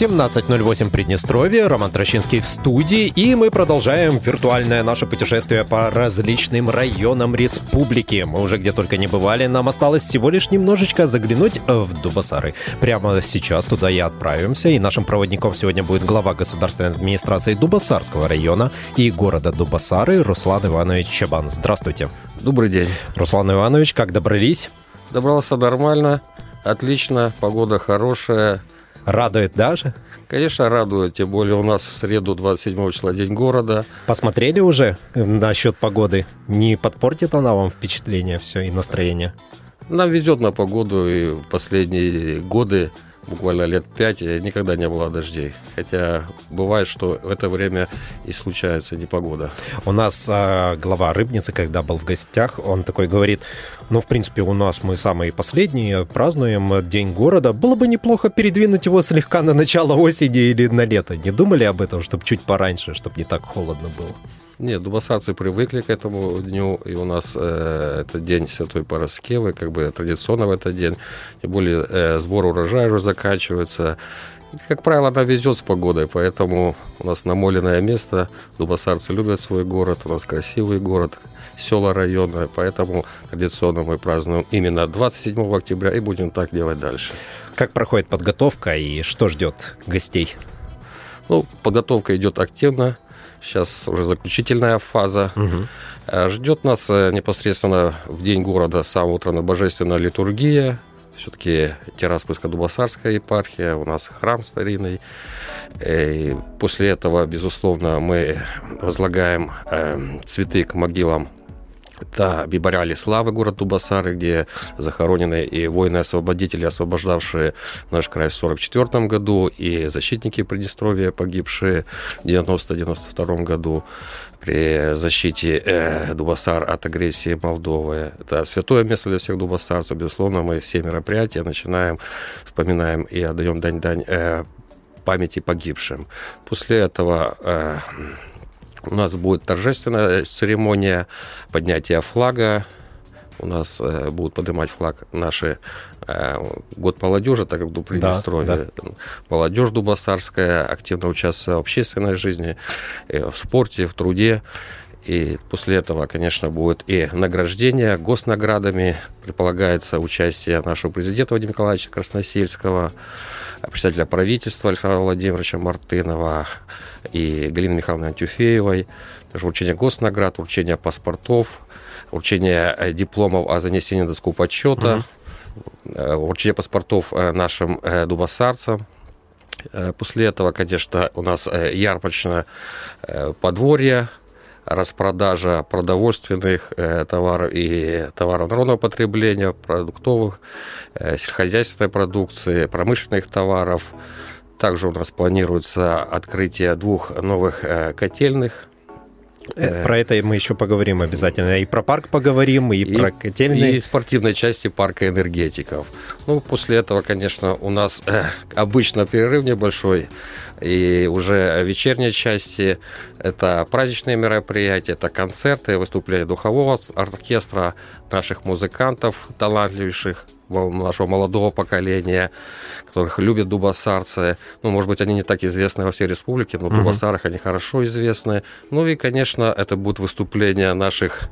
17.08 Приднестровье, Роман Трощинский в студии, и мы продолжаем виртуальное наше путешествие по различным районам республики. Мы уже где только не бывали, нам осталось всего лишь немножечко заглянуть в Дубасары. Прямо сейчас туда и отправимся, и нашим проводником сегодня будет глава государственной администрации Дубасарского района и города Дубасары Руслан Иванович Чабан. Здравствуйте. Добрый день. Руслан Иванович, как добрались? Добрался нормально, отлично, погода хорошая, Радует даже? Конечно, радует, тем более у нас в среду 27 числа День города. Посмотрели уже насчет погоды? Не подпортит она вам впечатление все и настроение? Нам везет на погоду, и последние годы буквально лет пять никогда не было дождей. Хотя бывает, что в это время и случается непогода. У нас э, глава Рыбницы, когда был в гостях, он такой говорит, ну, в принципе, у нас мы самые последние, празднуем День города. Было бы неплохо передвинуть его слегка на начало осени или на лето. Не думали об этом, чтобы чуть пораньше, чтобы не так холодно было? Нет, дубасарцы привыкли к этому дню, и у нас э, это день Святой Пороскевы, как бы традиционно в этот день. Тем более э, сбор урожая уже заканчивается. Как правило, она везет с погодой, поэтому у нас намоленное место. Дубасарцы любят свой город, у нас красивый город, села района, поэтому традиционно мы празднуем именно 27 октября и будем так делать дальше. Как проходит подготовка и что ждет гостей? Ну, подготовка идет активно. Сейчас уже заключительная фаза. Угу. Ждет нас э, непосредственно в день города с самого утра на божественная литургия. Все-таки Тираспольско-Дубасарская епархия, у нас храм старинный. Э, и после этого, безусловно, мы возлагаем цветы к могилам это Бибаряли Славы, город Дубасары, где захоронены и воины-освободители, освобождавшие наш край в 1944 году, и защитники Приднестровья, погибшие в 1990-1992 году при защите э, Дубасар от агрессии Молдовы. Это святое место для всех дубасарцев. Безусловно, мы все мероприятия начинаем, вспоминаем и отдаем дань-дань э, памяти погибшим. После этого э, у нас будет торжественная церемония поднятия флага. У нас э, будут поднимать флаг наши э, год молодежи, так как в Приднестровье. Да, да. Молодежь дубасарская активно участвует в общественной жизни, э, в спорте, в труде. И после этого, конечно, будет и награждение госнаградами. Предполагается участие нашего президента Владимира Николаевича Красносельского, председателя правительства Александра Владимировича Мартынова, и Галины Михайловны Антюфеевой, также вручение госнаград, вручение паспортов, вручение э, дипломов о занесении доску подсчета, угу. вручение паспортов э, нашим дубасарцам. После этого, конечно, у нас ярмарочное подворье, распродажа продовольственных товаров и товаров народного потребления, продуктовых, сельскохозяйственной продукции, промышленных товаров, также у нас планируется открытие двух новых э, котельных э, про это мы еще поговорим обязательно. И про парк поговорим, и, и про котельные. И спортивной части парка энергетиков. Ну, после этого, конечно, у нас э, обычно перерыв небольшой. И уже вечерней части это праздничные мероприятия, это концерты, выступления духового оркестра, наших музыкантов талантливейших, нашего молодого поколения, которых любят дубасарцы. Ну, может быть, они не так известны во всей республике, но в дубасарах они хорошо известны. Ну и, конечно, это будут выступления наших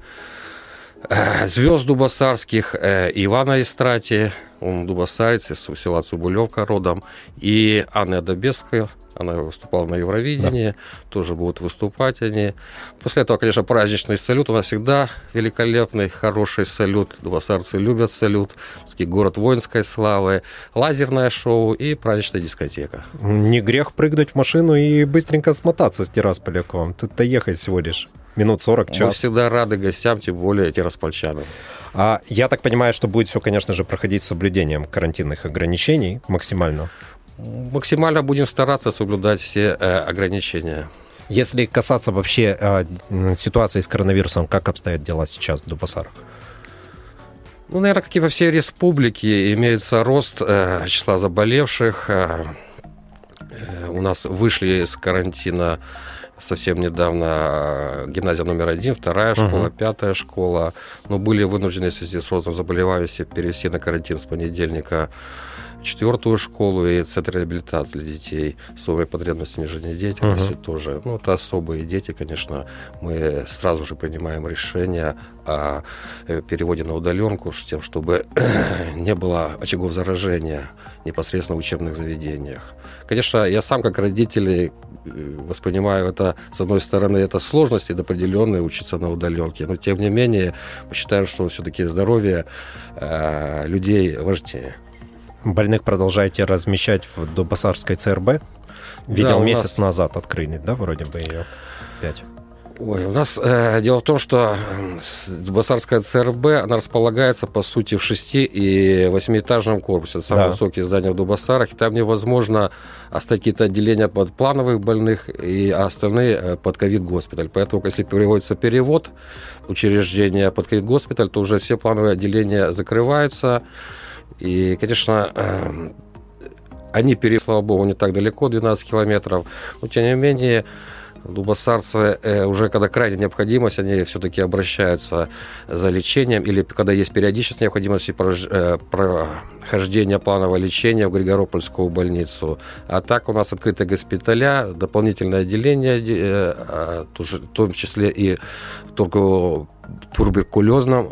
э, звезд дубасарских, э, Ивана Истрати, он дубасарец из села Цубулевка родом, и Анна Добеская, она выступала на Евровидении, да. тоже будут выступать они. После этого, конечно, праздничный салют. У нас всегда великолепный, хороший салют. Дубасарцы любят салют. Все-таки город воинской славы. Лазерное шоу и праздничная дискотека. Не грех прыгнуть в машину и быстренько смотаться с Тирасполя к вам. Тут-то ехать всего лишь минут 40 час. Мы всегда рады гостям, тем более тираспольчанам. А я так понимаю, что будет все, конечно же, проходить с соблюдением карантинных ограничений максимально максимально будем стараться соблюдать все э, ограничения. Если касаться вообще э, ситуации с коронавирусом, как обстоят дела сейчас в Дубасарах? Ну, наверное, как и во всей республике, имеется рост э, числа заболевших. Э, э, у нас вышли из карантина совсем недавно э, гимназия номер один, вторая школа, uh-huh. пятая школа, но были вынуждены в связи с ростом заболеваемости перевести на карантин с понедельника четвертую школу и центр реабилитации для детей с своими потребностями жизнедеятельности uh-huh. тоже. Ну, это особые дети, конечно. Мы сразу же принимаем решение о э, переводе на удаленку, с тем, чтобы не было очагов заражения непосредственно в учебных заведениях. Конечно, я сам как родитель воспринимаю это, с одной стороны, это сложности определенные учиться на удаленке, но тем не менее мы считаем, что все-таки здоровье э, людей важнее. Больных продолжаете размещать в Дубасарской ЦРБ? Видел, да, месяц нас... назад открыли, да, вроде бы ее? Пять. Ой, у нас э, дело в том, что Басарская ЦРБ, она располагается, по сути, в шести- и восьмиэтажном корпусе. Это самые да. высокие здания в Дубасарах. И там невозможно оставить какие-то отделения под плановых больных, и, а остальные э, под ковид-госпиталь. Поэтому, если переводится перевод учреждения под ковид-госпиталь, то уже все плановые отделения закрываются. И, конечно, э, они перешли, слава богу, не так далеко, 12 километров. Но, тем не менее, Дубосарцы э, уже когда крайняя необходимость, они все-таки обращаются за лечением, или когда есть периодичность необходимости э, прохождения планового лечения в Григоропольскую больницу. А так у нас открытые госпиталя, дополнительное отделение, э, а, в том числе и в туберкулезном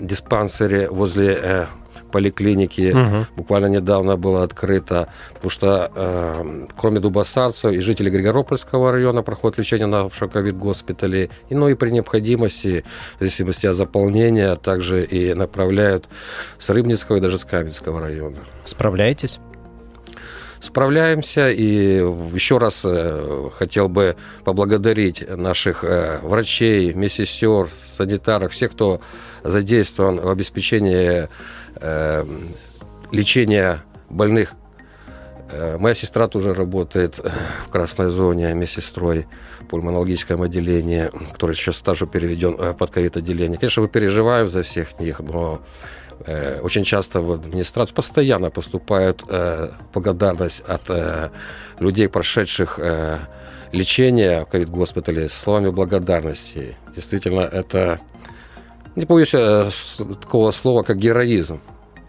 диспансере возле поликлиники угу. буквально недавно было открыто, потому что э, кроме дубосарцев и жители Григоропольского района проходят лечение на ковид-госпитале, и, ну и при необходимости, в зависимости от заполнения, также и направляют с Рыбницкого и даже с Каменского района. Справляетесь? справляемся. И еще раз э, хотел бы поблагодарить наших э, врачей, медсестер, санитаров, всех, кто задействован в обеспечении э, лечения больных. Э, моя сестра тоже работает в красной зоне медсестрой в пульмонологическом отделении, который сейчас стажу переведен э, под ковид-отделение. Конечно, мы переживаем за всех них, но э, очень часто в администрацию постоянно поступают э, благодарность от э, людей, прошедших э, лечение в ковид-госпитале, со словами благодарности. Действительно, это не боюсь э, такого слова, как героизм.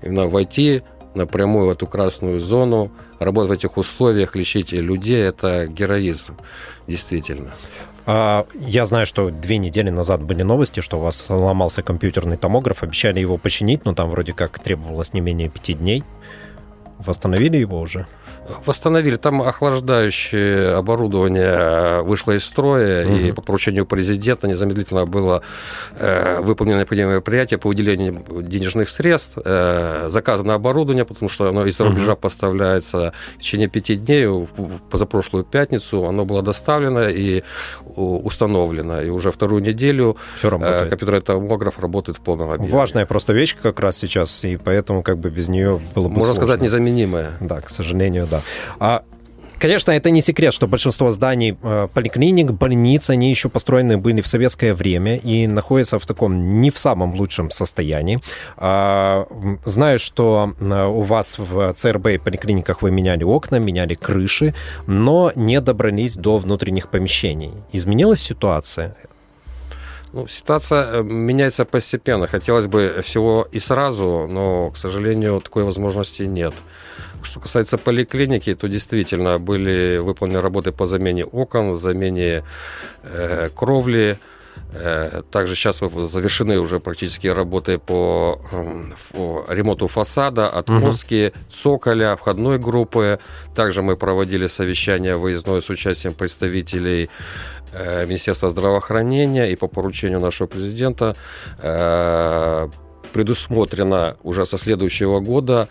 Именно войти напрямую в эту красную зону, работать в этих условиях, лечить людей – это героизм, действительно. А, я знаю, что две недели назад были новости, что у вас сломался компьютерный томограф, обещали его починить, но там вроде как требовалось не менее пяти дней. Восстановили его уже? Восстановили. Там охлаждающее оборудование вышло из строя, угу. и по поручению президента незамедлительно было э, выполнено необходимое мероприятие по выделению денежных средств, э, заказано оборудование, потому что оно из-за рубежа угу. поставляется в течение пяти дней, в позапрошлую пятницу оно было доставлено и установлено. И уже вторую неделю Все э, компьютерный томограф работает в полном объеме. Важная просто вещь как раз сейчас, и поэтому как бы без нее было бы Можно сложно. сказать, незаменимая. Да, к сожалению, да да. А Конечно, это не секрет, что большинство зданий э, поликлиник, больниц, они еще построены были в советское время и находятся в таком не в самом лучшем состоянии. А, знаю, что у вас в ЦРБ и поликлиниках вы меняли окна, меняли крыши, но не добрались до внутренних помещений. Изменилась ситуация? Ну, ситуация э, меняется постепенно. Хотелось бы всего и сразу, но, к сожалению, такой возможности нет. Что касается поликлиники, то действительно были выполнены работы по замене окон, замене э, кровли. Э, также сейчас завершены уже практически работы по, по ремонту фасада, отмостки, угу. цоколя, входной группы. Также мы проводили совещание выездное с участием представителей э, Министерства здравоохранения и по поручению нашего президента э, предусмотрено уже со следующего года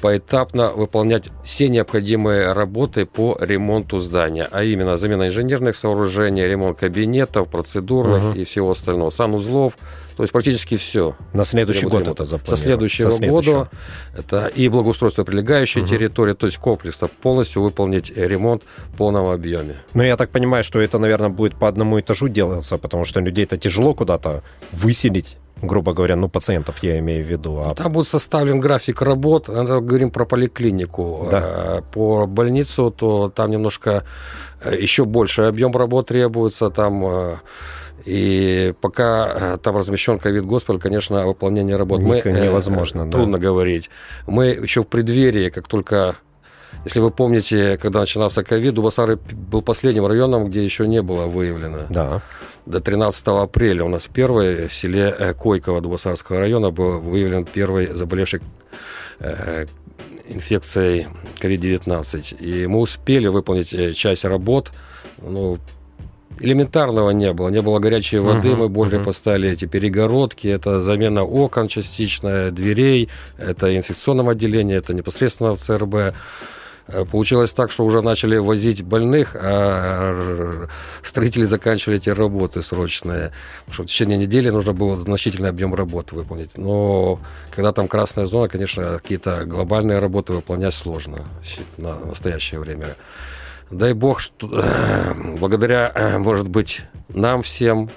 поэтапно выполнять все необходимые работы по ремонту здания, а именно замена инженерных сооружений, ремонт кабинетов, процедурных угу. и всего остального, санузлов, то есть практически все. На следующий год это запланировано? Со следующего, Со следующего года это и благоустройство прилегающей угу. территории, то есть комплексно полностью выполнить ремонт в полном объеме. Ну, я так понимаю, что это, наверное, будет по одному этажу делаться, потому что людей это тяжело куда-то выселить грубо говоря, ну, пациентов я имею в виду. А... Там будет составлен график работ, это говорим про поликлинику. Да. Э, По больницу, то там немножко э, еще больше объем работ требуется, там э, и пока э, там размещен ковид-госпиталь, конечно, выполнение работ мы, Ник- э, невозможно, да. трудно говорить. Мы еще в преддверии, как только если вы помните, когда начинался ковид, Дубасары был последним районом, где еще не было выявлено. Да. До 13 апреля у нас первый в селе э, Койково Дубасарского района был выявлен первый заболевший э, инфекцией COVID-19. И мы успели выполнить э, часть работ. Ну, элементарного не было. Не было горячей воды, Мгм, мы более мгм. поставили эти перегородки, это замена окон частичная, дверей, это инфекционном отделении, это непосредственно в ЦРБ. Э, Получилось так, что уже начали возить больных, а р- строители заканчивали эти работы срочные. Потому что в течение недели нужно было значительный объем работ выполнить. Но когда там красная зона, конечно, какие-то глобальные работы выполнять сложно на настоящее время. Дай бог, что э, благодаря, э, может быть, нам всем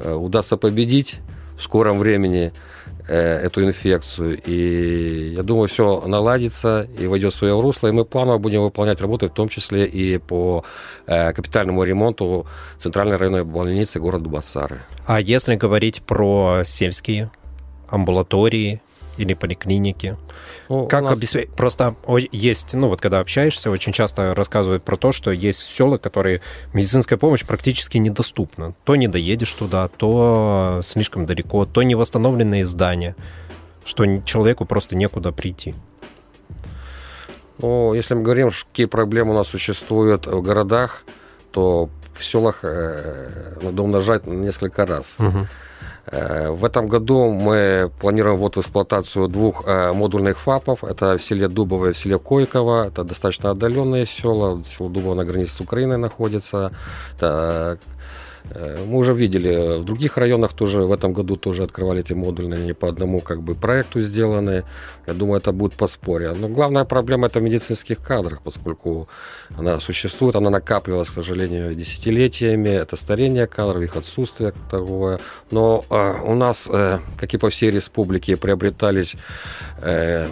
э, удастся победить в скором времени э, эту инфекцию. И я думаю, все наладится и войдет в свое русло. И мы планово будем выполнять работы, в том числе и по э, капитальному ремонту Центральной районной больницы города Дубасары. А если говорить про сельские амбулатории или поликлиники, Ну, как нас- обеспечить? Просто есть, ну вот когда общаешься, очень часто рассказывают про то, что есть села, которые медицинская помощь практически недоступна. То не доедешь туда, то слишком далеко, то не восстановленные здания, что человеку просто некуда прийти. Ну, если мы говорим, какие проблемы у нас существуют в городах, то в селах э, надо умножать на несколько раз. Э, В этом году мы планируем вот в эксплуатацию двух э, модульных ФАПов. Это в селе Дубово и в селе Койково. Это достаточно отдаленные села. Село Дубово на границе с Украиной находится. Так, э, мы уже видели в других районах тоже в этом году тоже открывали эти модульные, не по одному как бы проекту сделаны. Я думаю, это будет подспорье. Но главная проблема это в медицинских кадрах, поскольку она существует, она накапливалась, к сожалению, десятилетиями. Это старение кадров, их отсутствие как таковое. Но э, у нас, э, как и по всей республике, приобретались э,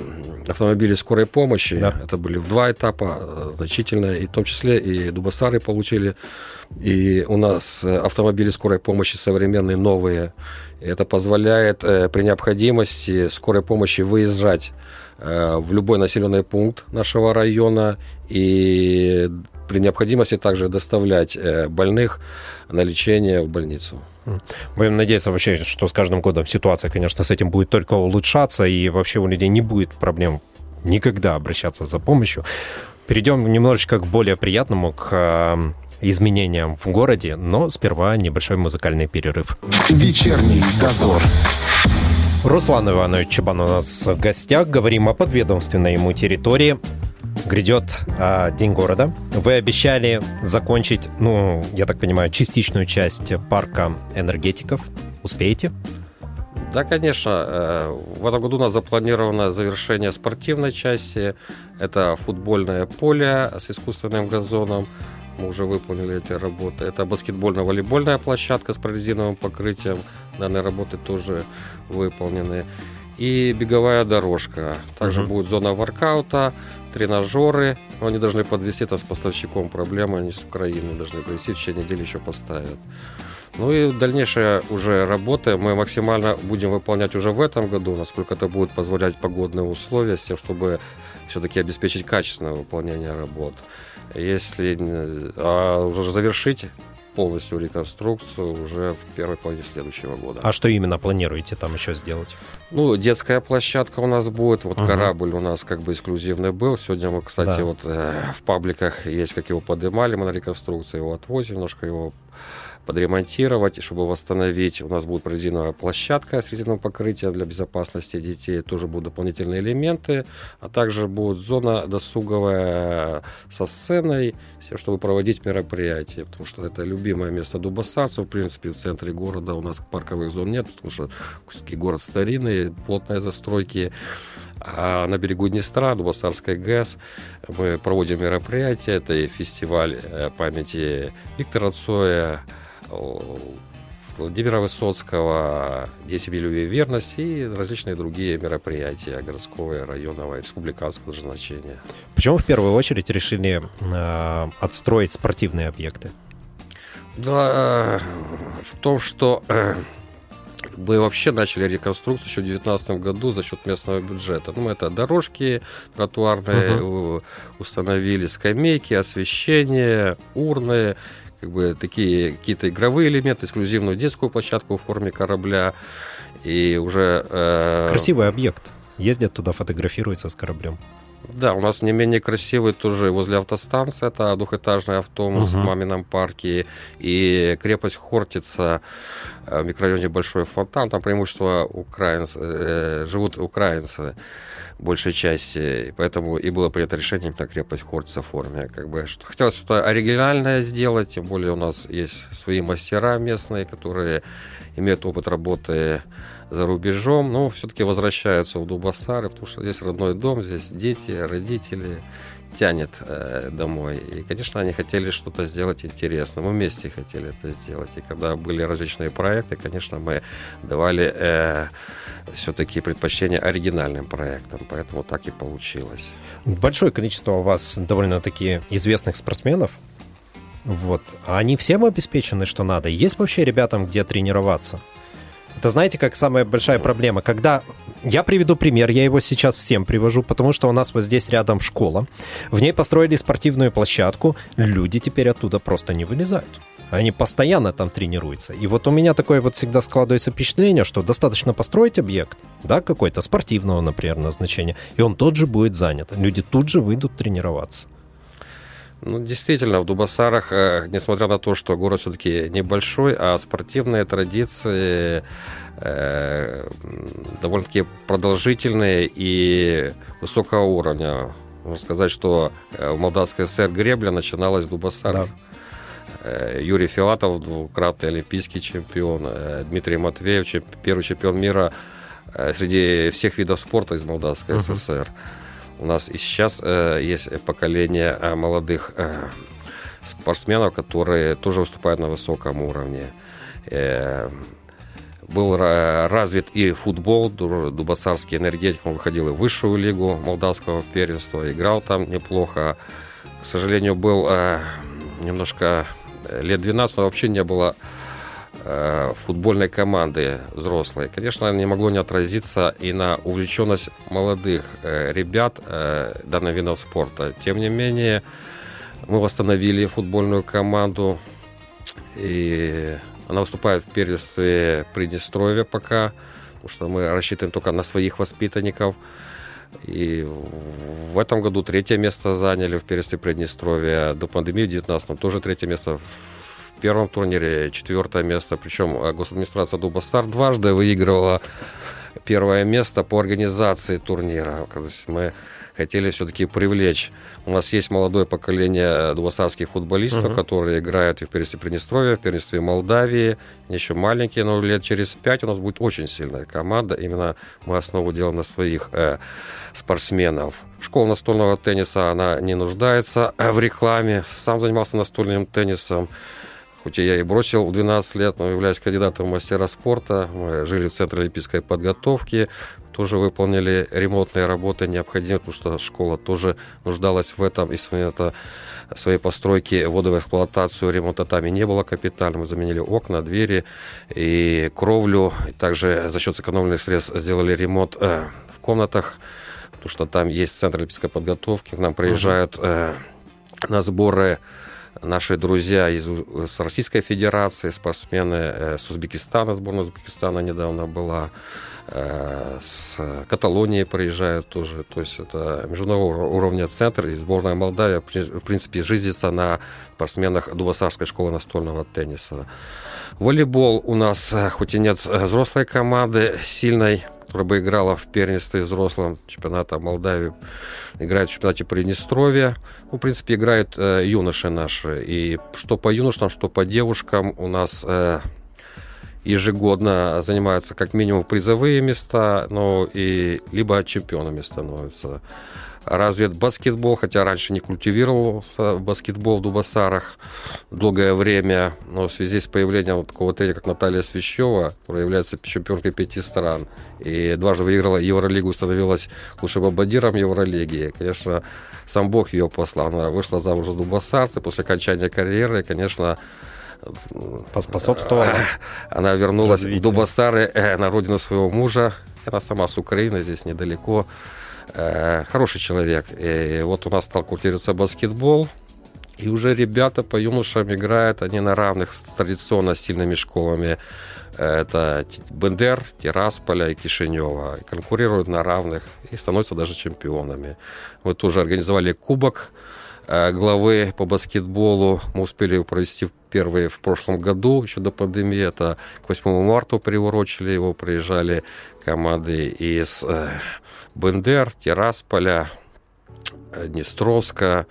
автомобили скорой помощи. Да. Это были в два этапа э, значительные, и в том числе и Дубасары получили. И у нас э, автомобили скорой помощи современные, новые. Это позволяет э, при необходимости скорой помощи выезжать э, в любой населенный пункт нашего района и при необходимости также доставлять больных на лечение в больницу. Будем надеяться вообще, что с каждым годом ситуация, конечно, с этим будет только улучшаться, и вообще у людей не будет проблем никогда обращаться за помощью. Перейдем немножечко к более приятному, к э, изменениям в городе, но сперва небольшой музыкальный перерыв. Вечерний дозор. Руслан Иванович Чабан у нас в гостях. Говорим о подведомственной ему территории. Грядет а, День города. Вы обещали закончить, ну, я так понимаю, частичную часть парка энергетиков. Успеете? Да, конечно. э, В этом году у нас запланировано завершение спортивной части. Это футбольное поле с искусственным газоном. Мы уже выполнили эти работы. Это баскетбольно-волейбольная площадка с прорезиновым покрытием. Данные работы тоже выполнены. И беговая дорожка. Также Мгм. будет зона воркаута, тренажеры. Но они должны подвести там с поставщиком проблемы. Они с Украины должны привезти. В течение недели еще поставят. Ну и дальнейшая уже работа мы максимально будем выполнять уже в этом году, насколько это будет позволять погодные условия, с тем, чтобы все-таки обеспечить качественное выполнение работ. Если э, а уже завершить полностью реконструкцию уже в первой половине следующего года. А что именно планируете там еще сделать? Ну, детская площадка у нас будет. Вот Мгм. корабль у нас как бы эксклюзивный был. Сегодня мы, кстати, Да. вот э, в пабликах есть, как его поднимали, мы на реконструкции его отвозим, немножко его подремонтировать, чтобы восстановить. У нас будет резиновая площадка с резиновым покрытием для безопасности детей. Тоже будут дополнительные элементы. А также будет зона досуговая со сценой, чтобы проводить мероприятия. Потому что это любимое место дубасарцев. В принципе, в центре города у нас парковых зон нет, потому что все-таки город старинный, плотные застройки. А на берегу Днестра, Дубасарской ГЭС, мы проводим мероприятия. Это и фестиваль э, памяти Виктора Цоя, Владимира Высоцкого, 10 любви и верность и различные другие мероприятия городского, районного, республиканского значения. Почему в первую очередь решили э, отстроить спортивные объекты? Да, в том, что э, мы вообще начали реконструкцию еще в 2019 году за счет местного бюджета. Ну, это дорожки тротуарные uh-huh. установили, скамейки, освещение, урны, как бы такие какие-то игровые элементы, эксклюзивную детскую площадку в форме корабля. И уже... Э... Красивый объект. Ездят туда, фотографируются с кораблем. Да, у нас не менее красивый тоже возле автостанции. Это двухэтажный автобус угу. в Мамином парке. И крепость Хортица э, в микрорайоне Большой Фонтан. Там преимущество украинцы, э, живут украинцы большей части. Поэтому и было принято решение именно крепость Хортица в форме. Как бы, что хотелось что-то оригинальное сделать. Тем более у нас есть свои мастера местные, которые имеют опыт работы за рубежом, но все-таки возвращаются в Дубасары, потому что здесь родной дом, здесь дети, родители тянет э, домой. И, конечно, они хотели что-то сделать интересное. Мы вместе хотели это сделать. И когда были различные проекты, конечно, мы давали э, все-таки предпочтение оригинальным проектам. Поэтому так и получилось. Большое количество у вас довольно-таки известных спортсменов. Вот. А они всем обеспечены, что надо? Есть вообще ребятам где тренироваться? Это знаете, как самая большая проблема? Когда я приведу пример, я его сейчас всем привожу, потому что у нас вот здесь рядом школа. В ней построили спортивную площадку, люди теперь оттуда просто не вылезают. Они постоянно там тренируются. И вот у меня такое вот всегда складывается впечатление, что достаточно построить объект, да, какой-то спортивного, например, назначения, и он тот же будет занят. Люди тут же выйдут тренироваться. Ну, действительно, в Дубасарах, э, несмотря на то, что город все-таки небольшой, а спортивные традиции э, довольно-таки продолжительные и высокого уровня. Можно сказать, что э, в Молдавской ССР гребля начиналась в Дубасарах. Да. Э, Юрий Филатов, двукратный олимпийский чемпион, Дмитрий Матвеев, первый чемпион мира среди всех видов спорта из Молдавской uh-huh. ССР. У нас и сейчас э, есть поколение э, молодых э, спортсменов, которые тоже выступают на высоком уровне. Э, был развит и футбол, Дубасарский энергетик, он выходил и в высшую лигу молдавского первенства, играл там неплохо. К сожалению, был э, немножко э, лет 12, вообще не было футбольной команды взрослой, конечно, не могло не отразиться и на увлеченность молодых э, ребят э, данным видом спорта. Тем не менее, мы восстановили футбольную команду, и она выступает в первенстве Приднестровья пока, потому что мы рассчитываем только на своих воспитанников. И в этом году третье место заняли в первенстве Приднестровья. До пандемии в 2019 тоже третье место в первом турнире четвертое место. Причем э, госадминистрация Дубасар дважды выигрывала первое место по организации турнира. То есть мы хотели все-таки привлечь. У нас есть молодое поколение дубасарских футболистов, uh-huh. которые играют и в первенстве Приднестровья, в первенстве Молдавии. Еще маленькие, но лет через пять у нас будет очень сильная команда. Именно мы основу делаем на своих э, спортсменов. Школа настольного тенниса, она не нуждается в рекламе. Сам занимался настольным теннисом. Хоть я и бросил в 12 лет, но являюсь кандидатом в мастера спорта. Мы жили в Центре олимпийской подготовки, тоже выполнили ремонтные работы необходимые, потому что школа тоже нуждалась в этом. И это своей постройки, водовой эксплуатацию, ремонта там и не было капитально. Мы заменили окна, двери и кровлю. И также за счет сэкономленных средств сделали ремонт э, в комнатах, потому что там есть Центр олимпийской подготовки. К нам приезжают э, на сборы наши друзья из, с Российской Федерации, спортсмены э, с Узбекистана, сборная Узбекистана недавно была, э, с Каталонии приезжают тоже. То есть это международного уровня центр, и сборная Молдавия, в принципе, жизнится на спортсменах Дубасарской школы настольного тенниса. Волейбол у нас, э, хоть и нет взрослой команды сильной, которая бы играла в первенстве взрослом чемпионата Молдавии, играет в чемпионате Приднестровья. Ну, в принципе, играют э, юноши наши. И что по юношам, что по девушкам у нас э, ежегодно занимаются как минимум призовые места, но и либо чемпионами становятся. Развит баскетбол, хотя раньше не культивировался баскетбол в Дубасарах долгое время, но в связи с появлением такого тренера, как Наталья Свящева, которая является чемпионкой пяти стран, и дважды выиграла Евролигу, становилась лучшим бомбардиром Евролиги. Конечно, сам Бог ее послал. Она вышла замуж за Дубасарца после окончания карьеры, и, конечно, поспособствовала. Она вернулась развитию. в Дубасары э, на родину своего мужа. Она сама с Украины, здесь недалеко. Э, хороший человек. И вот у нас стал культивироваться баскетбол. И уже ребята по юношам играют, они на равных с традиционно сильными школами. Это Бендер, Тирасполя и Кишинева. Конкурируют на равных и становятся даже чемпионами. Мы тоже организовали кубок э, главы по баскетболу. Мы успели провести первый в прошлом году, еще до пандемии. Это к 8 марта приурочили его. Приезжали команды из э, Бендер, Тирасполя, э, Днестровска,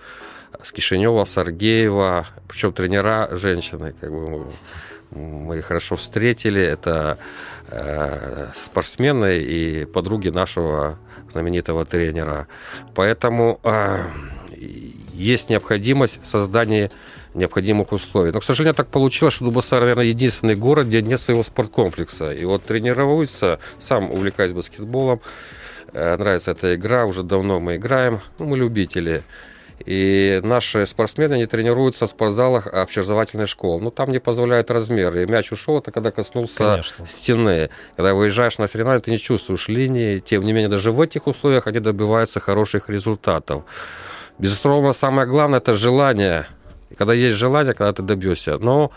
с Кишинева, Саргеева. Причем тренера женщины. Как бы мы хорошо встретили. Это э, спортсмены и подруги нашего знаменитого тренера. Поэтому э, есть необходимость создания необходимых условий. Но, к сожалению, так получилось, что Дубасар, наверное, единственный город, где нет своего спорткомплекса. И вот тренируются, сам увлекаюсь баскетболом, э, нравится эта игра, уже давно мы играем, ну, мы любители. И наши спортсмены не тренируются в спортзалах общеобразовательной школы. Ну, там не позволяют размеры. И мяч ушел, это когда коснулся Конечно. стены. Когда выезжаешь на соревнования, ты не чувствуешь линии. Тем не менее, даже в этих условиях они добиваются хороших результатов. Безусловно, самое главное – это желание. И когда есть желание, когда ты добьешься. Но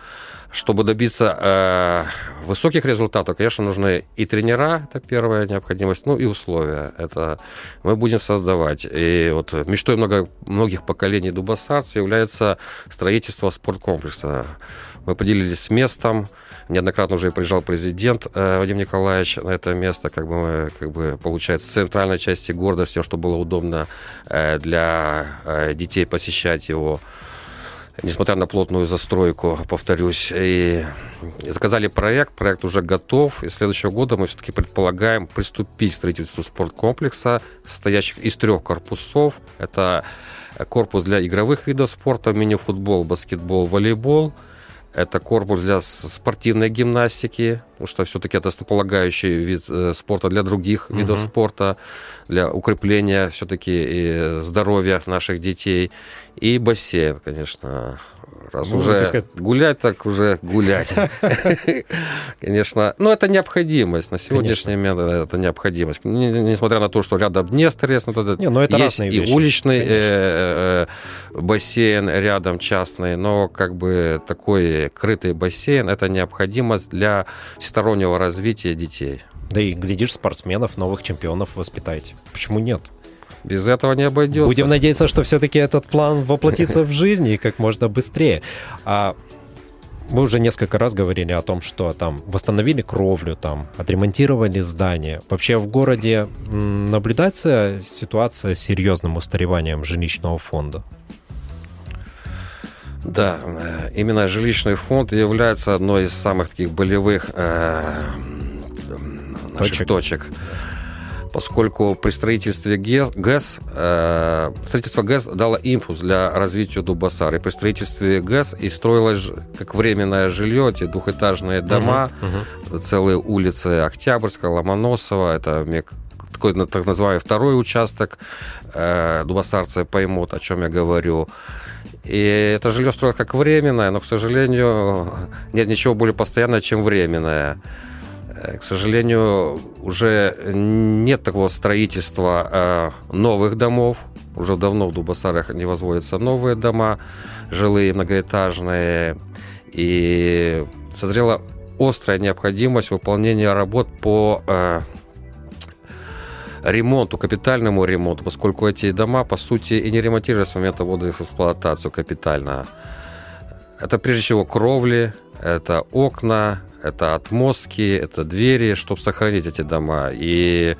чтобы добиться э, высоких результатов, конечно, нужны и тренера, это первая необходимость, ну и условия. Это мы будем создавать. И вот мечтой много, многих поколений дубасарцев является строительство спорткомплекса. Мы поделились с местом, неоднократно уже приезжал президент э, Вадим Николаевич на это место, как бы, как бы получается, в центральной части города, с тем, чтобы было удобно э, для э, детей посещать его. Несмотря на плотную застройку, повторюсь. И заказали проект, проект уже готов, и следующего года мы все-таки предполагаем приступить к строительству спорткомплекса, состоящих из трех корпусов. Это корпус для игровых видов спорта, мини-футбол, баскетбол, волейбол – это корпус для спортивной гимнастики, потому что все-таки это основополагающий вид э, спорта для других угу. видов спорта, для укрепления все-таки здоровья наших детей. И бассейн, конечно, Раз ну, уже так гулять, так уже гулять. Конечно. Но это необходимость. На сегодняшний момент это необходимость. Несмотря на то, что рядом Днестр есть, не, ну это есть и уличный э, э, бассейн рядом частный, но как бы такой крытый бассейн это необходимость для всестороннего развития детей. Да и глядишь, спортсменов, новых чемпионов воспитаете. Почему нет? Без этого не обойдется. Будем надеяться, что все-таки этот план воплотится в жизни и как можно быстрее. А мы уже несколько раз говорили о том, что там восстановили кровлю, там отремонтировали здание. Вообще в городе наблюдается ситуация с серьезным устареванием жилищного фонда? Да, э, именно жилищный фонд является одной из самых таких болевых э, наших точек. точек поскольку при строительстве ГЭС, э, строительство ГЭС дало импульс для развития Дубасара. И при строительстве ГЭС и строилось как временное жилье, эти двухэтажные дома, uh-huh, uh-huh. целые улицы Октябрьская, Ломоносова, это такой так называемый второй участок. Э, дубасарцы поймут, о чем я говорю. И это жилье строилось как временное, но, к сожалению, нет ничего более постоянного, чем временное. К сожалению, уже нет такого строительства э, новых домов. Уже давно в Дубасарах не возводятся новые дома, жилые, многоэтажные. И созрела острая необходимость выполнения работ по э, ремонту, капитальному ремонту, поскольку эти дома, по сути, и не ремонтировались с момента ввода в эксплуатацию капитально. Это прежде всего кровли, это окна, это отмостки, это двери, чтобы сохранить эти дома. И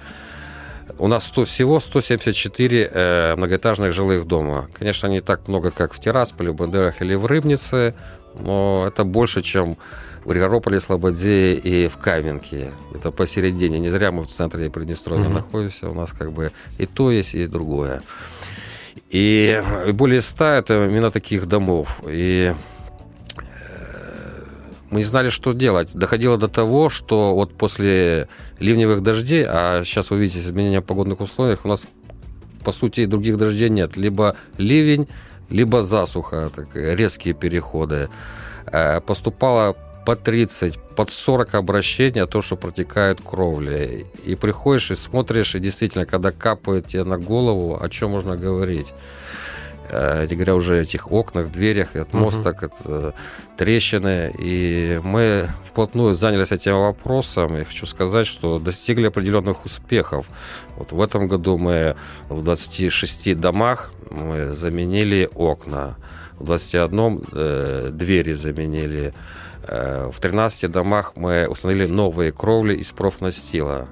у нас 100, всего 174 э, многоэтажных жилых дома. Конечно, не так много, как в Тирасполе, в Бандерах или в Рыбнице, но это больше, чем в Григорополе, Слободе и в Каменке. Это посередине. Не зря мы в центре Приднестровья mm-hmm. находимся. У нас как бы и то есть, и другое. И более ста это именно таких домов. И мы не знали, что делать. Доходило до того, что вот после ливневых дождей, а сейчас вы видите изменения погодных условий, у нас по сути других дождей нет. Либо ливень, либо засуха, так, резкие переходы. Э, поступало по 30, под 40 обращений о том, что протекают кровли. И приходишь и смотришь, и действительно, когда капает тебе на голову, о чем можно говорить. Э, не говоря уже о этих окнах, дверях, от мосток, uh-huh. от трещины. И мы вплотную занялись этим вопросом. И хочу сказать, что достигли определенных успехов. Вот в этом году мы в 26 домах мы заменили окна. В 21 э, двери заменили. Э, в 13 домах мы установили новые кровли из профнастила.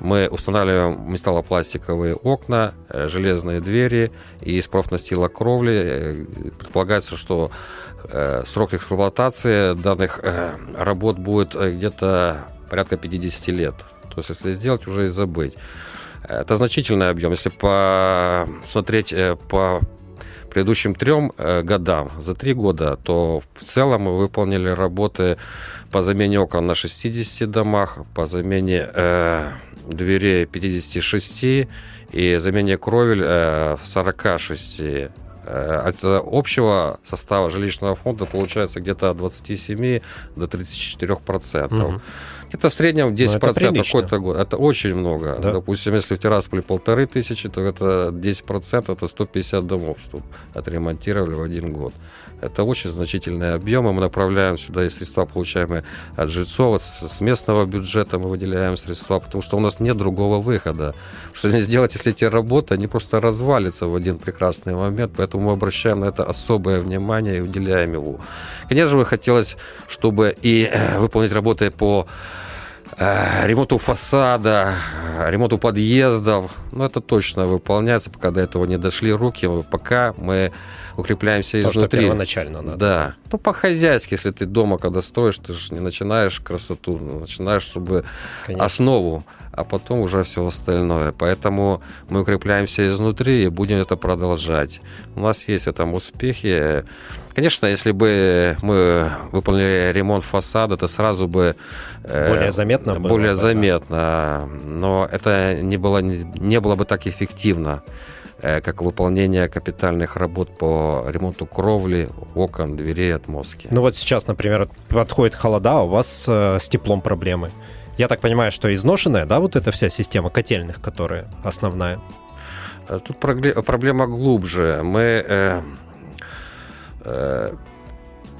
Мы устанавливаем металлопластиковые окна, э, железные двери и из профнастила кровли. Э, предполагается, что срок эксплуатации данных работ будет где-то порядка 50 лет. То есть, если сделать, уже и забыть. Это значительный объем. Если посмотреть по предыдущим трем э, годам, за три года, то в целом мы выполнили работы по замене окон на 60 домах, по замене э, дверей 56 и замене кровель э, в 46 э, от общего состава жилищного фонда получается где-то от 27 до 34 процентов. Угу. Это в среднем 10% ну, какой-то год. Это очень много. Да. Допустим, если в Тирасполе полторы тысячи, то это 10%, это 150 домов, чтобы отремонтировали в один год. Это очень значительные объемы. Мы направляем сюда и средства, получаемые от жильцов, с местного бюджета мы выделяем средства, потому что у нас нет другого выхода. Что сделать, если эти работы, они просто развалятся в один прекрасный момент, поэтому мы обращаем на это особое внимание и уделяем его. Конечно же, хотелось, чтобы и э, выполнить работы по ремонту фасада, ремонту подъездов. Ну, это точно выполняется, пока до этого не дошли руки, пока мы укрепляемся То, изнутри. что первоначально надо. Да. Ну, по-хозяйски, если ты дома, когда строишь, ты же не начинаешь красоту, начинаешь, чтобы Конечно. основу а потом уже все остальное. Поэтому мы укрепляемся изнутри и будем это продолжать. У нас есть в этом успехи. Конечно, если бы мы выполнили ремонт фасада, то сразу бы... Э, более заметно было Более бы, заметно. Да. Но это не было, не было бы так эффективно э, как выполнение капитальных работ по ремонту кровли, окон, дверей, отмостки. Ну вот сейчас, например, подходит холода, а у вас э, с теплом проблемы. Я так понимаю, что изношенная, да, вот эта вся система котельных, которая основная? Э, тут проблема глубже. Мы э, э,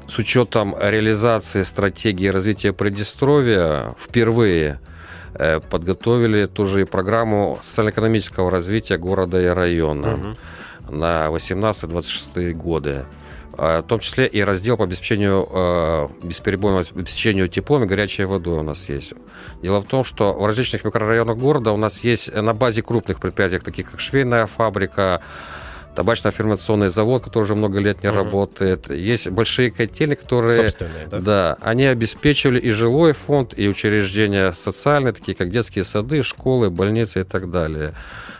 с учетом реализации стратегии развития Приднестровья впервые э, подготовили тоже и программу социально-экономического развития города и района угу. на 18-26 годы. А, в том числе и раздел по обеспечению э, бесперебойному обеспечению теплом и горячей водой у нас есть. Дело в том, что в различных микрорайонах города у нас есть на базе крупных предприятий, таких как швейная фабрика, табачно-ферментационный завод, который уже много лет не uh-huh. работает. Есть большие котельные, которые... да? Да, они обеспечивали и жилой фонд, и учреждения социальные, такие как детские сады, школы, больницы и так далее.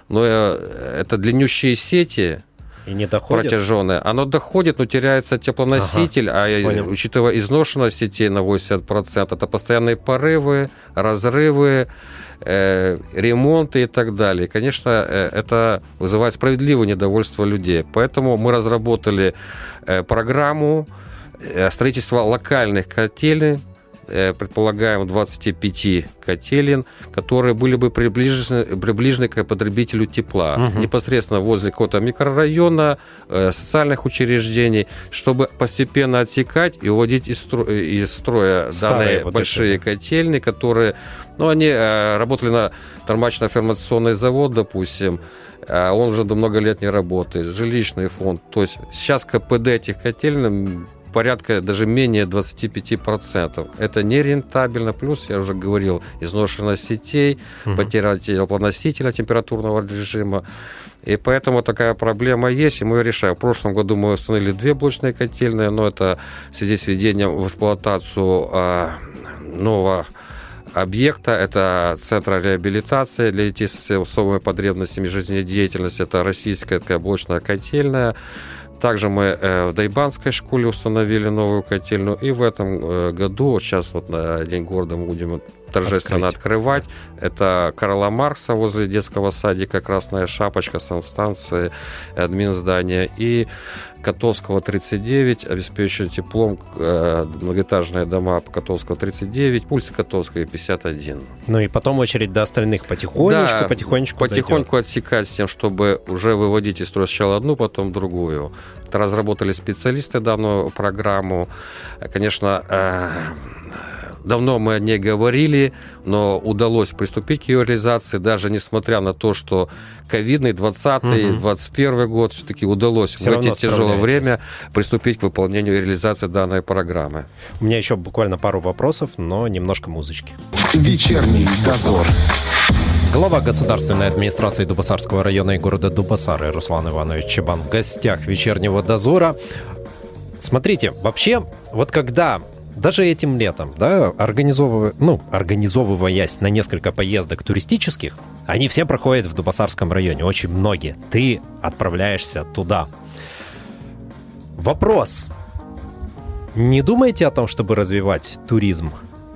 Но э, это длиннющие сети, и не доходит? Протяженное. Оно доходит, но теряется теплоноситель, ага, а понял. учитывая изношенность сетей на 80%, это постоянные порывы, разрывы, э, ремонты и так далее. И, конечно, э, это вызывает справедливое недовольство людей. Поэтому мы разработали э, программу э, строительства локальных котелей Э, предполагаем, 25 котелин, которые были бы приближены, приближены к потребителю тепла, угу. непосредственно возле какого-то микрорайона, э, социальных учреждений, чтобы постепенно отсекать и уводить из, стро- из строя Старые данные вот большие эти. котельные, которые, ну, они э, работали на тормачно-фермационный завод, допустим, а он уже много лет не работает, жилищный фонд. То есть сейчас КПД этих котельных порядка даже менее 25%. Это нерентабельно. Плюс, я уже говорил, изношенность сетей, угу. потеря теплоносителя температурного режима. И поэтому такая проблема есть, и мы ее решаем. В прошлом году мы установили две блочные котельные, но это в связи с введением в эксплуатацию а, нового объекта. Это Центр реабилитации для детей с особыми потребностями жизнедеятельности. Это российская такая блочная котельная. Также мы э, в Дайбанской школе установили новую котельную. И в этом э, году, сейчас вот на День города мы будем торжественно Открыть. открывать. Это Карла Маркса возле детского садика «Красная шапочка», санстанции, админ здания. И Котовского 39, обеспечивают теплом э, многоэтажные дома по Котовского 39, пульсы Котовской 51. Ну и потом очередь до остальных потихонечку, да, потихонечку Потихоньку дойдет. отсекать с тем, чтобы уже выводить из строя сначала одну, потом другую. Это разработали специалисты данную программу. Конечно, э, Давно мы о ней говорили, но удалось приступить к ее реализации, даже несмотря на то, что ковидный 20 угу. 21 год все-таки удалось Все в это тяжелое время приступить к выполнению и реализации данной программы. У меня еще буквально пару вопросов, но немножко музычки. Вечерний дозор. Глава государственной администрации Дубасарского района и города Дубасары Руслан Иванович Чебан в гостях вечернего дозора. Смотрите, вообще, вот когда даже этим летом, да, организовывая, ну, организовываясь на несколько поездок туристических, они все проходят в Дубасарском районе, очень многие. Ты отправляешься туда. Вопрос. Не думаете о том, чтобы развивать туризм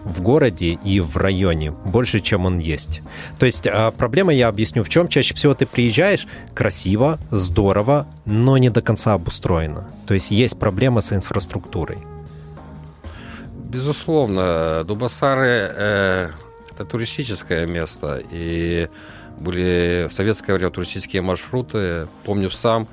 в городе и в районе больше, чем он есть. То есть а, проблема, я объясню, в чем чаще всего ты приезжаешь, красиво, здорово, но не до конца обустроено. То есть есть проблема с инфраструктурой. Безусловно, Дубасары э, это туристическое место, и были в советское время туристические маршруты. Помню сам,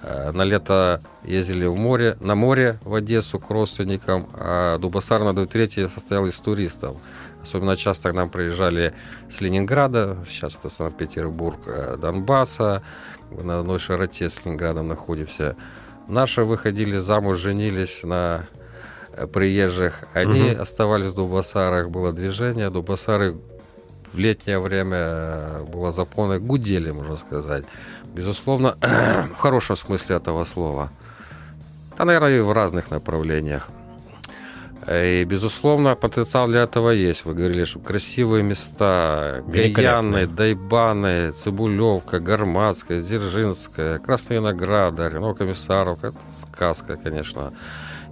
э, на лето ездили в море, на море в Одессу к родственникам, а Дубасар на 23 состоял из туристов. Особенно часто к нам приезжали с Ленинграда, сейчас это Санкт-Петербург, э, Донбасса, на одной широте с Ленинградом находимся. Наши выходили замуж, женились на приезжих, они угу. оставались в Дубасарах, было движение, Дубасары в летнее время э, было заполнено, гудели, можно сказать. Безусловно, в хорошем смысле этого слова. Да, наверное, и в разных направлениях. И, безусловно, потенциал для этого есть. Вы говорили, что красивые места, Гаяны, Дайбаны, Цибулевка, Гарматская, Дзержинская, Красная Винограда, Рено Комиссаров. Это сказка, конечно.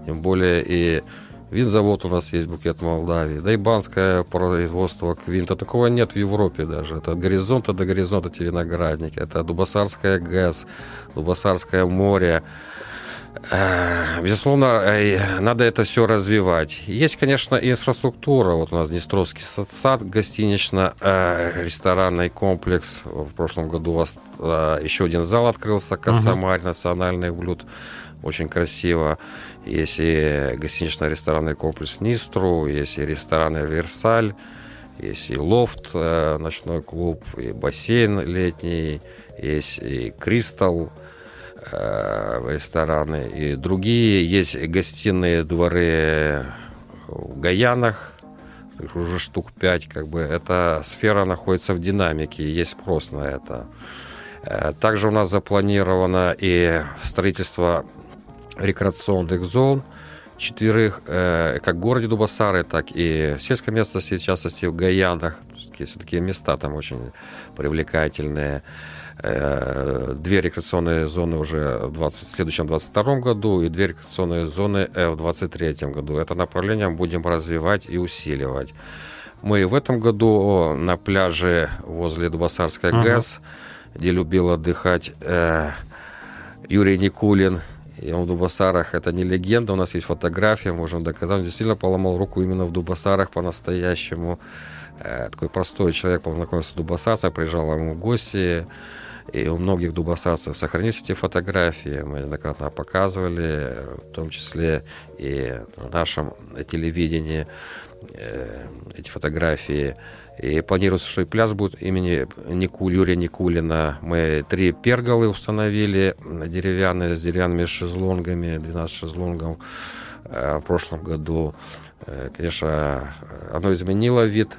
Тем более и винзавод у нас есть букет Молдавии, да и банское производство квинта. Такого нет в Европе даже. Это от горизонта до горизонта эти виноградники. Это Дубасарская ГЭС, Дубасарское море. Э, безусловно, надо это все развивать. Есть, конечно, инфраструктура. Вот у нас Днестровский сад, гостинично-ресторанный э, комплекс. В прошлом году у вас э, еще один зал открылся, Косомарь, национальный блюд. Очень красиво. Есть и гостинично-ресторанный комплекс Нистру, есть и рестораны Версаль, есть и лофт, э, ночной клуб, и бассейн летний, есть и Кристалл, э, рестораны и другие. Есть гостиные дворы в Гаянах, уже штук пять, как бы. Эта сфера находится в динамике, есть спрос на это. Э, также у нас запланировано и строительство рекреационных зон, четверых, э, как в городе Дубасары, так и в сельской местности, в частности в Гаянах. Есть такие места там очень привлекательные. Э, две рекреационные зоны уже в, 20, в следующем 22 году и две рекреационные зоны э, в 23 году. Это направление будем развивать и усиливать. Мы в этом году на пляже возле Дубасарской uh-huh. ГЭС, где любил отдыхать э, Юрий Никулин, и он в Дубасарах, это не легенда, у нас есть фотография, можем доказать. Он действительно поломал руку именно в Дубасарах по-настоящему. Э, такой простой человек познакомился с Дубасарцем, приезжал ему в гости. И у многих дубасарцев сохранились эти фотографии. Мы неоднократно показывали, в том числе и на нашем телевидении э, эти фотографии. И планируется, что и пляж будет имени Никуль, Юрия Никулина. Мы три перголы установили деревянные, с деревянными шезлонгами, 12 шезлонгов в прошлом году. Конечно, оно изменило вид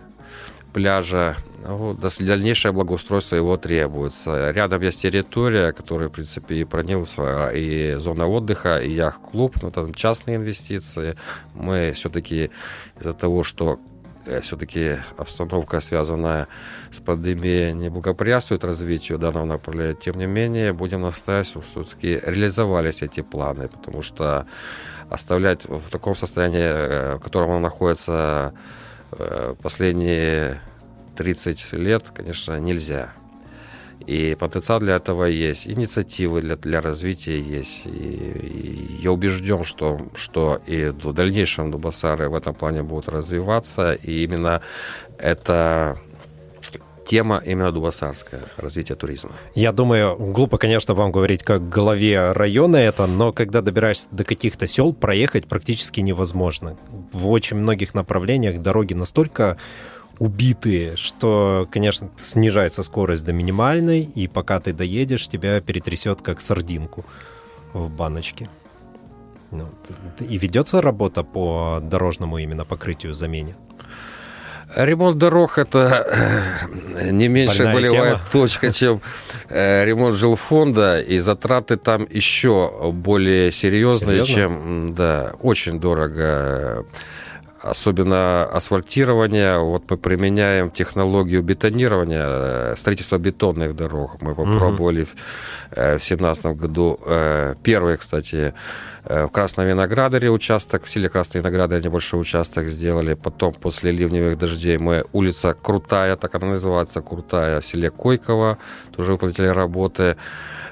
пляжа. Ну, дальнейшее благоустройство его требуется. Рядом есть территория, которая, в принципе, и пронялся, и зона отдыха, и яхт-клуб, но там частные инвестиции. Мы все-таки из-за того, что э, все-таки обстановка, связанная с пандемией, не благоприятствует развитию данного направления. Тем не менее, будем настаивать, чтобы все-таки реализовались эти планы, потому что оставлять в таком состоянии, э, в котором он находится Э, последние 30 лет, конечно, нельзя. И потенциал для этого есть, инициативы для, для развития есть. И, и я убежден, что, что и в дальнейшем Дубасары в этом плане будут развиваться. И именно это тема именно дубасарская, развитие туризма. Я думаю, глупо, конечно, вам говорить как главе района это, но когда добираешься до каких-то сел, проехать практически невозможно. В очень многих направлениях дороги настолько убитые, что, конечно, снижается скорость до минимальной, и пока ты доедешь, тебя перетрясет как сардинку в баночке. Ну, и ведется работа по дорожному именно покрытию замене? Ремонт дорог это э, не меньше Больная болевая тема. точка, чем э, ремонт жилфонда, и затраты там еще более серьезные, Серьезно? чем да, очень дорого. Особенно асфальтирование. Вот мы применяем технологию бетонирования, э, строительства бетонных дорог. Мы попробовали угу. в 2017 году. Первые, кстати, Э, в Красном Виноградаре участок, в селе Красный Виноградарь небольшой участок сделали. Потом после ливневых дождей мы улица Крутая, так она называется, Крутая, в селе Койково, тоже выплатили работы.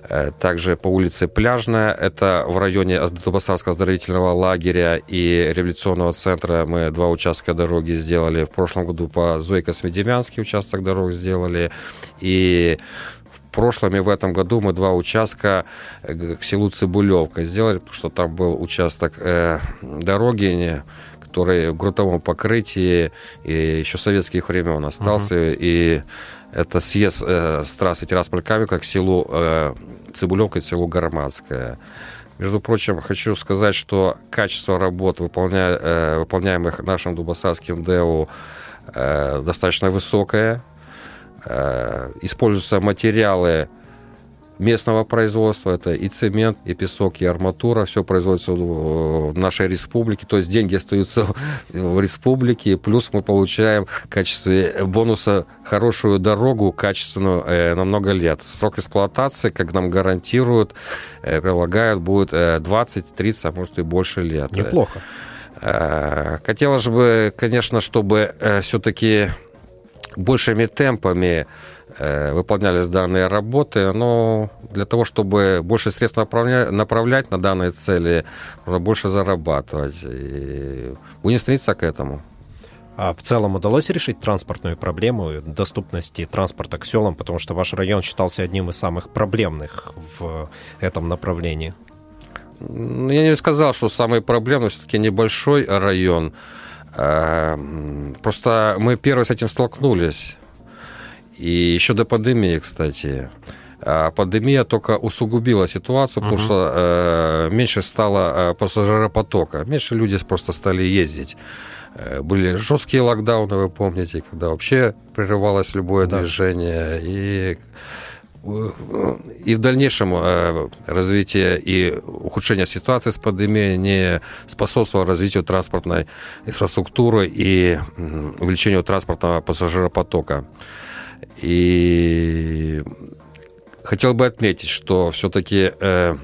Э, также по улице Пляжная, это в районе Дубасарского оздоровительного лагеря и революционного центра мы два участка дороги сделали. В прошлом году по Зойко-Смедемянский участок дорог сделали. И прошлом и в этом году мы два участка э, к селу Цибулевка сделали, потому что там был участок э, дороги, который в грунтовом покрытии и еще советских времен остался. Uh-huh. И это съезд э, с трассы Тирасполь-Каменка к селу э, Цибулевка и селу Гарматское. Между прочим, хочу сказать, что качество работ, выполня, э, выполняемых нашим Дубасарским ДЭУ, э, достаточно высокое. Э, используются материалы местного производства. Это и цемент, и песок, и арматура. Все производится в нашей республике. То есть деньги остаются в республике. Плюс мы получаем в качестве бонуса хорошую дорогу, качественную, э, на много лет. Срок эксплуатации, как нам гарантируют, э, прилагают, будет 20, 30, а может и больше лет. Неплохо. Хотелось бы, конечно, чтобы все-таки большими темпами э, выполнялись данные работы, но для того, чтобы больше средств направлять, направлять на данные цели, нужно больше зарабатывать. И будем стремиться к этому. А в целом удалось решить транспортную проблему доступности транспорта к селам, потому что ваш район считался одним из самых проблемных в этом направлении? Ну, я не сказал, что самый проблемный, все-таки небольшой район. Эм, просто мы первые с этим столкнулись. И еще до пандемии, кстати. А пандемия только усугубила ситуацию, потому uh-huh. что э, меньше стало э, пассажиропотока, меньше люди просто стали ездить. Э, были жесткие локдауны, вы помните, когда вообще прерывалось любое да. движение. И и в дальнейшем э, развитие и ухудшение ситуации с пандемией не способствовало развитию транспортной инфраструктуры и увеличению транспортного пассажиропотока. И хотел бы отметить, что все-таки э,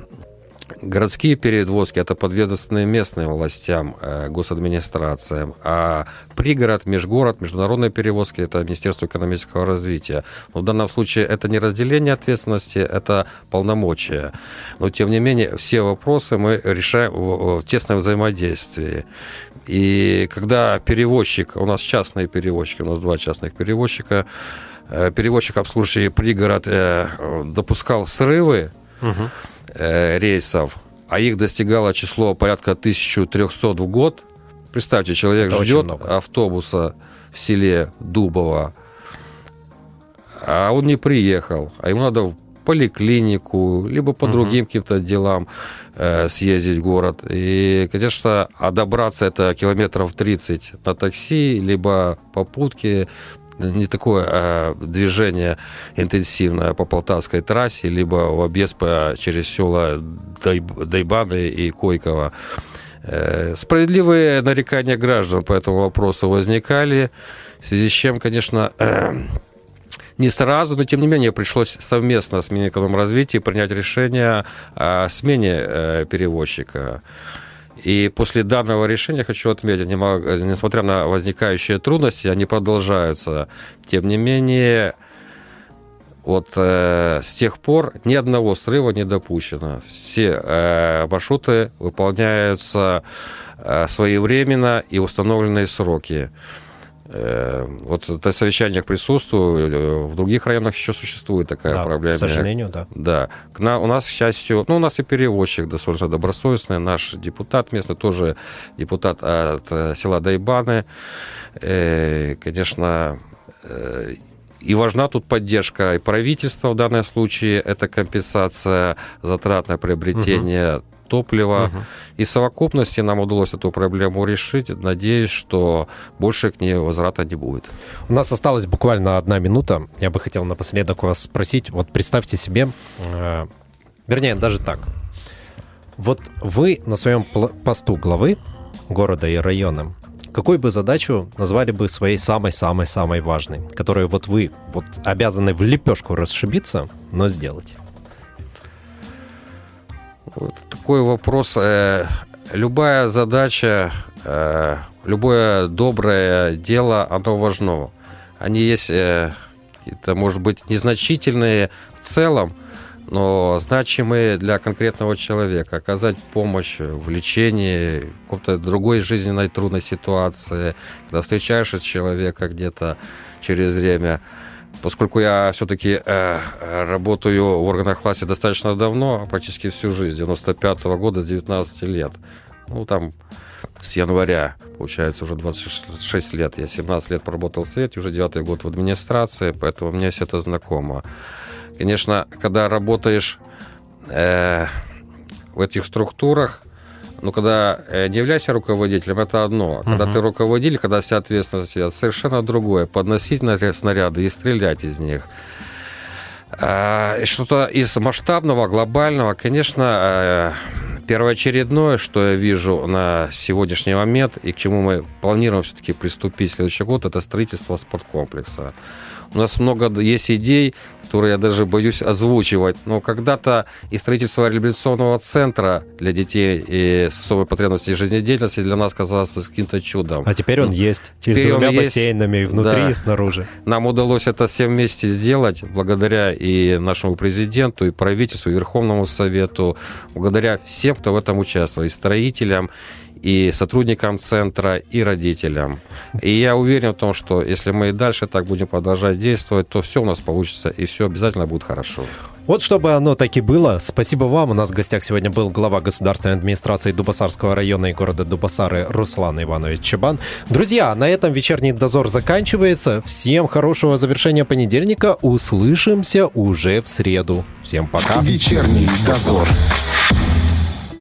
Городские перевозки – это подведомственные местным властям, э, госадминистрациям, а пригород, межгород, международные перевозки – это Министерство экономического развития. Но в данном случае это не разделение ответственности, это полномочия. Но, тем не менее, все вопросы мы решаем в, в тесном взаимодействии. И когда перевозчик, у нас частные перевозчики, у нас два частных перевозчика, перевозчик, обслуживающий пригород, э, допускал срывы, угу э, рейсов, а их достигало число порядка 1300 в год. Представьте, человек Это ждет автобуса в селе Дубово, а он не приехал, а ему надо поликлинику, либо по угу. другим каким-то делам э, съездить в город. И, конечно, а добраться это километров 30 на такси, либо попутки, не такое а движение интенсивное по Полтавской трассе, либо в объезд через села Дайбаны и Койково. Э, справедливые нарекания граждан по этому вопросу возникали, в связи с чем, конечно, не сразу, но тем не менее пришлось совместно с Минэкономразвития принять решение о смене э, перевозчика. И после данного решения, хочу отметить, несмотря на возникающие трудности, они продолжаются. Тем не менее, вот э, с тех пор ни одного срыва не допущено. Все э, маршруты выполняются э, своевременно и установленные сроки. Э, вот на совещаниях присутствую, э, в других районах еще существует такая да, проблема. К сожалению, да. Да. К на, у нас, к счастью, ну, у нас и перевозчик достаточно добросовестный, наш депутат местный, тоже депутат от э, села Дайбаны. Э, конечно, и важна тут поддержка и правительства в данном случае, это компенсация затрат на приобретение угу топлива. Угу. И в совокупности нам удалось эту проблему решить. Надеюсь, что больше к ней возврата не будет. У нас осталась буквально одна минута. Я бы хотел напоследок вас спросить. Вот представьте себе, э, вернее, даже так. Вот вы на своем посту главы города и района какую бы задачу назвали бы своей самой-самой-самой важной, которую вот вы вот обязаны в лепешку расшибиться, но сделать? Вот такой вопрос. Э, любая задача, э, любое доброе дело, оно важно. Они есть, это может быть незначительные в целом, но значимые для конкретного человека. Оказать помощь в лечении, в какой-то другой жизненной трудной ситуации, когда встречаешь человека где-то через время – Поскольку я все-таки э, работаю в органах власти достаточно давно, практически всю жизнь, 95 -го года, с 19 лет. Ну, там с января, получается, уже 26 лет. Я 17 лет проработал в Совете, уже 9 год в администрации, поэтому мне все это знакомо. Конечно, когда работаешь э, в этих структурах, ну, когда э, не являешься руководителем, это одно. Когда uh-huh. ты руководитель, когда вся ответственность это совершенно другое. Подносить снаряды и стрелять из них. А, что-то из масштабного, глобального, конечно, э, первоочередное, что я вижу на сегодняшний момент и к чему мы планируем все-таки приступить в следующий год, это строительство спорткомплекса. У нас много есть идей, которые я даже боюсь озвучивать. Но когда-то и строительство реабилитационного центра для детей и с особой потребностью жизнедеятельности для нас казалось каким-то чудом. А теперь он есть. Теперь с двумя бассейнами есть, внутри да. и снаружи. Нам удалось это все вместе сделать благодаря и нашему президенту, и правительству, и Верховному Совету, благодаря всем, кто в этом участвовал, и строителям, и сотрудникам центра, и родителям. И я уверен в том, что если мы и дальше так будем продолжать действовать, то все у нас получится, и все обязательно будет хорошо. Вот чтобы оно так и было, спасибо вам. У нас в гостях сегодня был глава государственной администрации Дубасарского района и города Дубасары Руслан Иванович Чебан. Друзья, на этом вечерний дозор заканчивается. Всем хорошего завершения понедельника. Услышимся уже в среду. Всем пока. Вечерний дозор.